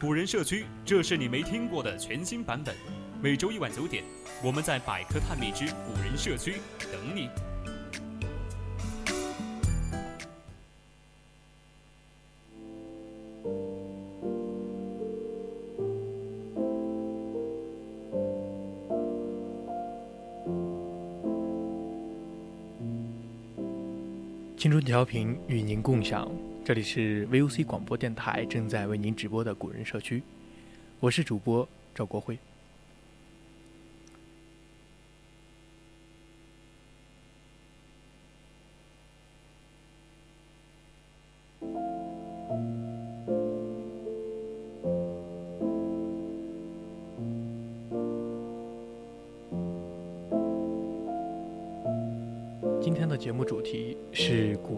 古人社区，这是你没听过的全新版本。每周一晚九点，我们在百科探秘之古人社区等你。青春调频与您共享，这里是 VOC 广播电台正在为您直播的古人社区，我是主播赵国辉。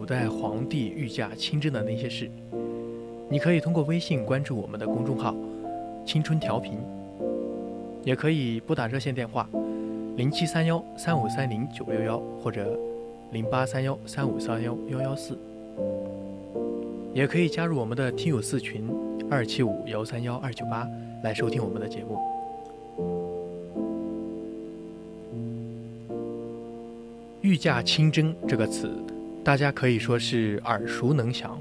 古代皇帝御驾亲征的那些事。你可以通过微信关注我们的公众号“青春调频”，也可以拨打热线电话零七三幺三五三零九六幺或者零八三幺三五三幺幺幺四，也可以加入我们的听友四群二七五幺三幺二九八来收听我们的节目。御驾亲征这个词，大家可以说是耳熟能详。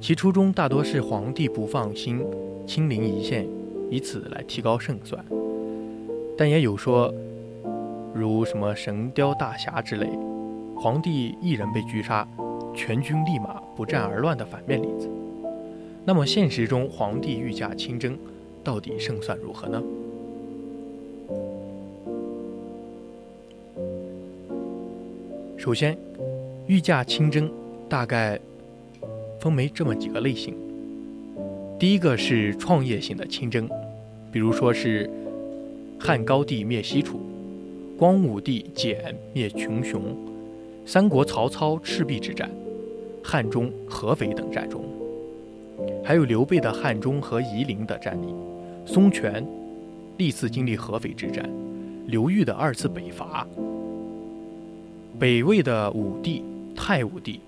其初衷大多是皇帝不放心亲临一线，以此来提高胜算。但也有说，如什么神雕大侠之类，皇帝一人被狙杀，全军立马不战而乱的反面例子。那么现实中，皇帝御驾亲征，到底胜算如何呢？首先，御驾亲征大概分为这么几个类型。第一个是创业型的亲征，比如说是汉高帝灭西楚、光武帝简灭群雄、三国曹操赤壁之战、汉中合肥等战中，还有刘备的汉中和夷陵的战役，孙权历次经历合肥之战，刘裕的二次北伐。北魏的武帝、太武帝。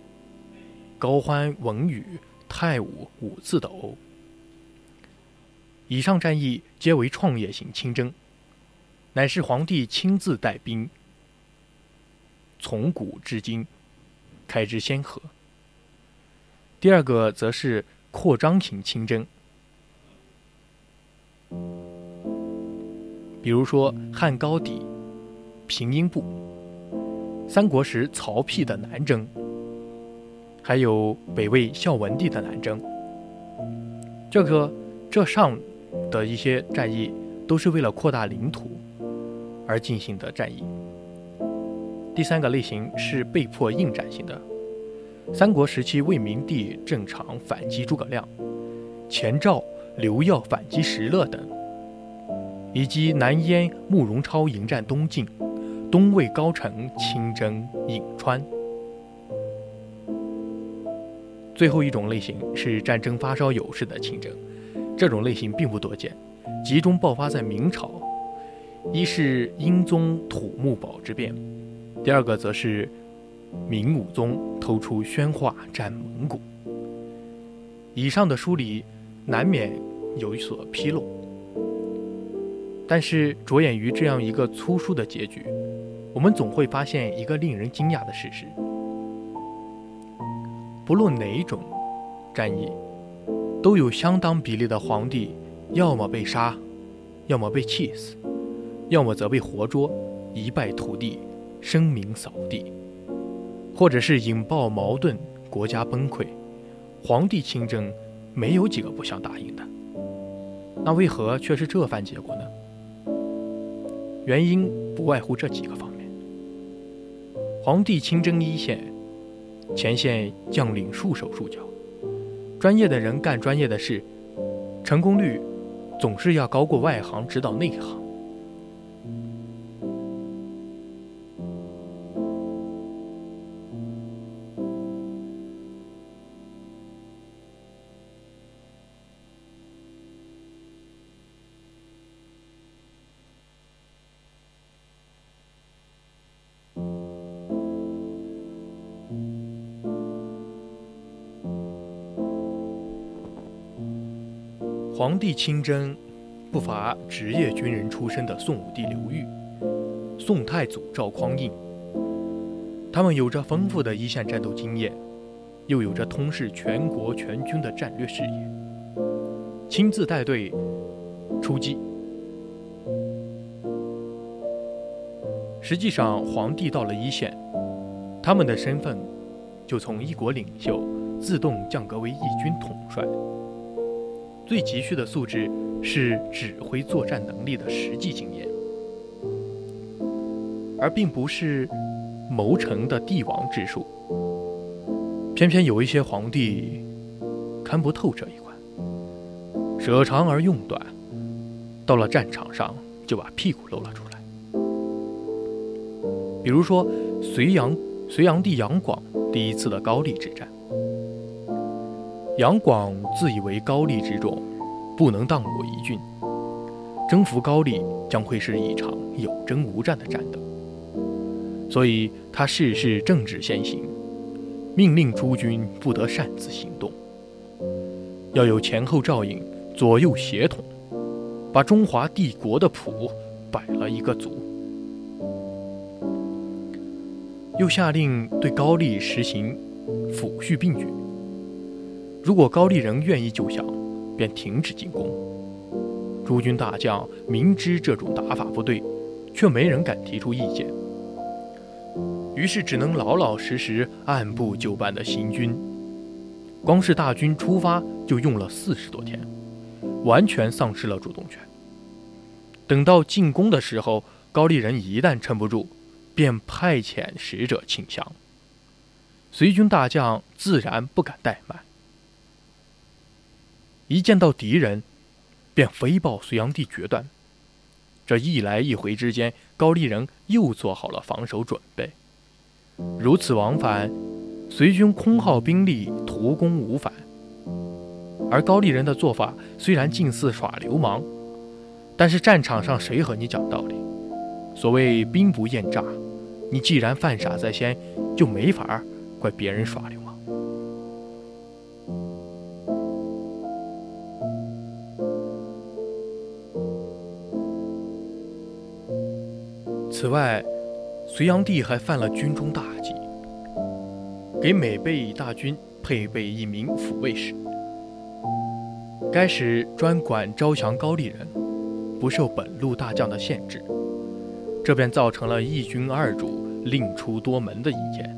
高欢、文宇、太武五次斗。殴，以上战役皆为创业型亲征，乃是皇帝亲自带兵，从古至今，开枝先河。第二个则是扩张型亲征，比如说汉高帝平阴部。三国时曹丕的南征，还有北魏孝文帝的南征，这个这上的一些战役都是为了扩大领土而进行的战役。第三个类型是被迫应战型的，三国时期魏明帝正常反击诸葛亮，前赵刘耀反击石勒等，以及南燕慕容超迎战东晋。东魏高澄亲征颍川。最后一种类型是战争发烧友式的亲征，这种类型并不多见，集中爆发在明朝。一是英宗土木堡之变，第二个则是明武宗偷出宣化战蒙古。以上的梳理难免有所纰漏，但是着眼于这样一个粗疏的结局。我们总会发现一个令人惊讶的事实：不论哪种战役，都有相当比例的皇帝要么被杀，要么被气死，要么则被活捉，一败涂地，声名扫地，或者是引爆矛盾，国家崩溃。皇帝亲征，没有几个不想答应的。那为何却是这番结果？原因不外乎这几个方面。皇帝亲征一线，前线将领束手束脚，专业的人干专业的事，成功率总是要高过外行指导内行。皇帝亲征，不乏职业军人出身的宋武帝刘裕、宋太祖赵匡胤。他们有着丰富的一线战斗经验，又有着通视全国全军的战略视野，亲自带队出击。实际上，皇帝到了一线，他们的身份就从一国领袖自动降格为一军统帅。最急需的素质是指挥作战能力的实际经验，而并不是谋臣的帝王之术。偏偏有一些皇帝看不透这一关，舍长而用短，到了战场上就把屁股露了出来。比如说，隋炀隋炀帝杨广第一次的高丽之战。杨广自以为高丽之众不能荡我一郡，征服高丽将会是一场有征无战的战斗，所以他事事政治先行，命令诸军不得擅自行动，要有前后照应、左右协同，把中华帝国的谱摆了一个足，又下令对高丽实行抚恤并举。如果高丽人愿意救降，便停止进攻。诸军大将明知这种打法不对，却没人敢提出意见，于是只能老老实实按部就班的行军。光是大军出发就用了四十多天，完全丧失了主动权。等到进攻的时候，高丽人一旦撑不住，便派遣使者请降。随军大将自然不敢怠慢。一见到敌人，便飞报隋炀帝决断。这一来一回之间，高丽人又做好了防守准备。如此往返，隋军空耗兵力，图攻无返。而高丽人的做法虽然近似耍流氓，但是战场上谁和你讲道理？所谓兵不厌诈，你既然犯傻在先，就没法怪别人耍流氓。此外，隋炀帝还犯了军中大忌，给每备大军配备一名抚慰使。该使专管招降高丽人，不受本路大将的限制，这便造成了一军二主另出多门的意见。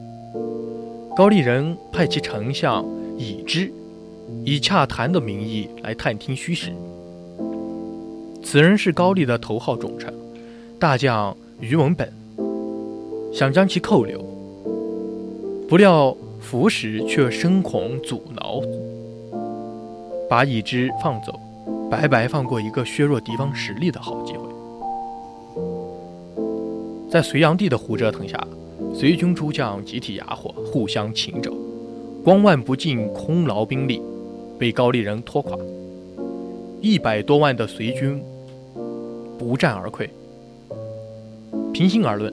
高丽人派其丞相已知，以洽谈的名义来探听虚实。此人是高丽的头号重臣，大将。于文本想将其扣留，不料福使却深恐阻挠，把已知放走，白白放过一个削弱敌方实力的好机会。在隋炀帝的胡折腾下，隋军诸将集体哑火，互相擒肘，光万不尽，空劳兵力，被高丽人拖垮，一百多万的隋军不战而溃。平心而论，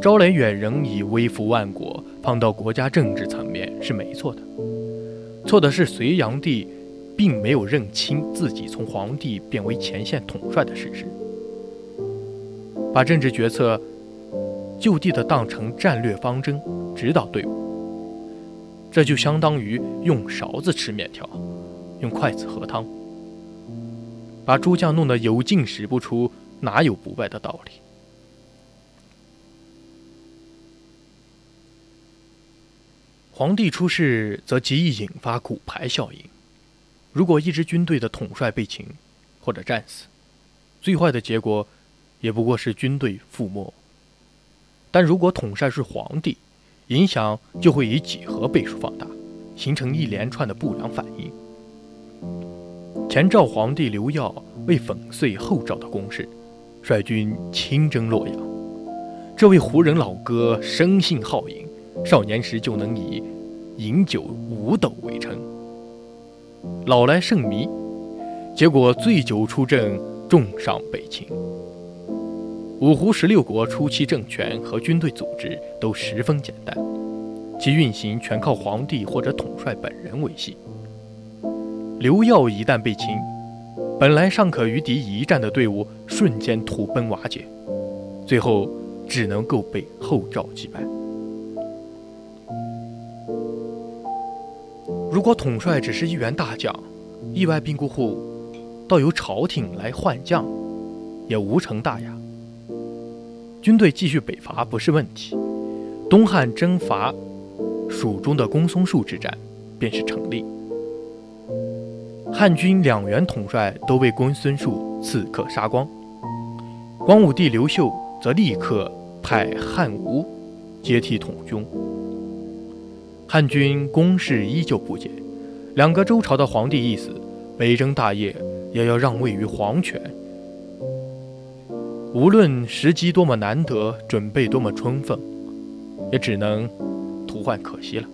招来远人以威服万国，放到国家政治层面是没错的。错的是隋炀帝并没有认清自己从皇帝变为前线统帅的事实，把政治决策就地的当成战略方针指导队伍，这就相当于用勺子吃面条，用筷子喝汤，把诸将弄得有进使不出，哪有不败的道理？皇帝出事，则极易引发骨牌效应。如果一支军队的统帅被擒，或者战死，最坏的结果，也不过是军队覆没。但如果统帅是皇帝，影响就会以几何倍数放大，形成一连串的不良反应。前赵皇帝刘耀为粉碎后赵的攻势，率军亲征洛阳。这位胡人老哥生性好饮，少年时就能以饮酒五斗为称，老来甚迷，结果醉酒出阵，重伤被擒。五胡十六国初期政权和军队组织都十分简单，其运行全靠皇帝或者统帅本人维系。刘耀一旦被擒，本来尚可与敌一战的队伍瞬间土崩瓦解，最后只能够被后赵击败。如果统帅只是一员大将，意外病故后，倒由朝廷来换将，也无成大雅。军队继续北伐不是问题，东汉征伐蜀中的公孙述之战便是成立。汉军两员统帅都被公孙述刺客杀光，光武帝刘秀则立刻派汉吴接替统军。汉军攻势依旧不减，两个周朝的皇帝一死，北征大业也要让位于皇权。无论时机多么难得，准备多么充分，也只能徒唤可惜了。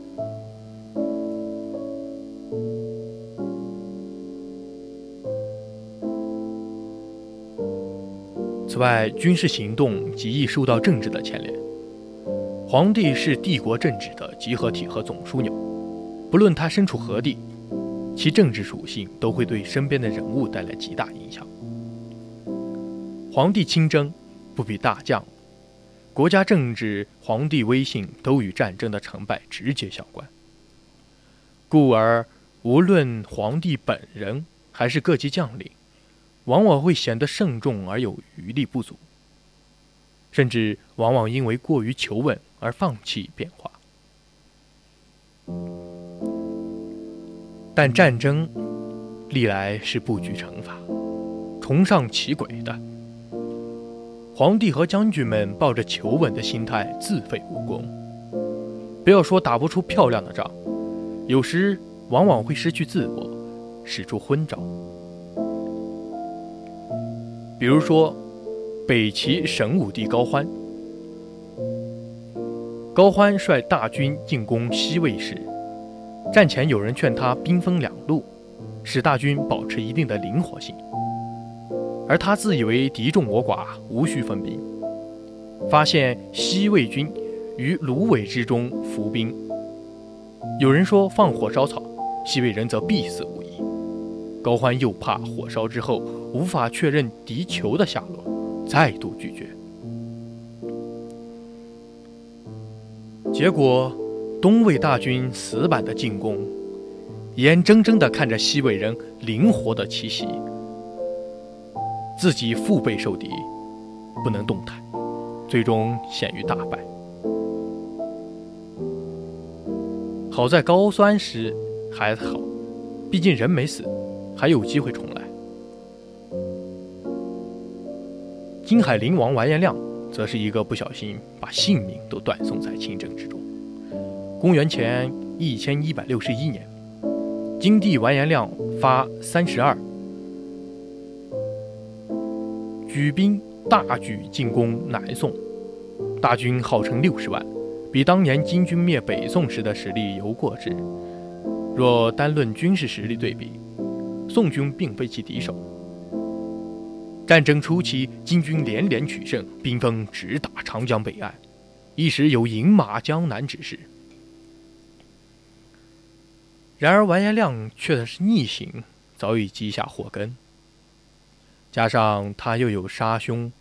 此外，军事行动极易受到政治的牵连。皇帝是帝国政治的集合体和总枢纽，不论他身处何地，其政治属性都会对身边的人物带来极大影响。皇帝亲征不比大将，国家政治、皇帝威信都与战争的成败直接相关。故而，无论皇帝本人还是各级将领。往往会显得慎重而有余力不足，甚至往往因为过于求稳而放弃变化。但战争历来是布局惩罚、崇尚奇诡的。皇帝和将军们抱着求稳的心态自废武功，不要说打不出漂亮的仗，有时往往会失去自我，使出昏招。比如说，北齐神武帝高欢，高欢率大军进攻西魏时，战前有人劝他兵分两路，使大军保持一定的灵活性，而他自以为敌众我寡，无需分兵。发现西魏军于芦苇之中伏兵，有人说放火烧草，西魏人则必死无疑。高欢又怕火烧之后无法确认敌酋的下落，再度拒绝。结果，东魏大军死板的进攻，眼睁睁地看着西魏人灵活的奇袭，自己腹背受敌，不能动弹，最终陷于大败。好在高酸时还好，毕竟人没死。还有机会重来。金海陵王完颜亮则是一个不小心把性命都断送在清征之中。公元前一千一百六十一年，金帝完颜亮发三十二，举兵大举进攻南宋，大军号称六十万，比当年金军灭北宋时的实力犹过之。若单论军事实力对比，宋军并非其敌手。战争初期，金军连连取胜，兵锋直打长江北岸，一时有饮马江南之势。然而完颜亮却是逆行，早已积下祸根。加上他又有杀兄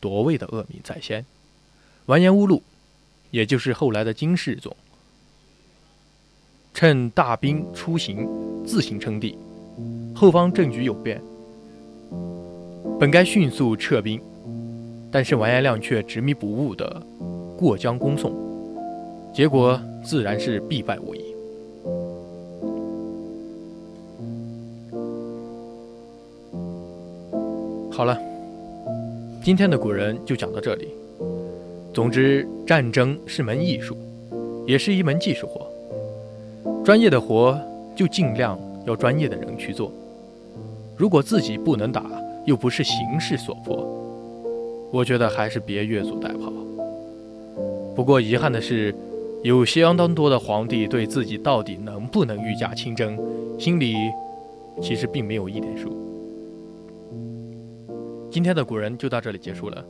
夺位的恶名在先，完颜乌禄，也就是后来的金世宗，趁大兵出行，自行称帝。后方政局有变，本该迅速撤兵，但是完颜亮却执迷不悟的过江攻宋，结果自然是必败无疑。好了，今天的古人就讲到这里。总之，战争是门艺术，也是一门技术活，专业的活就尽量要专业的人去做。如果自己不能打，又不是形势所迫，我觉得还是别越俎代庖。不过遗憾的是，有相当多的皇帝对自己到底能不能御驾亲征，心里其实并没有一点数。今天的古人就到这里结束了，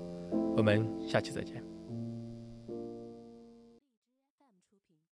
我们下期再见。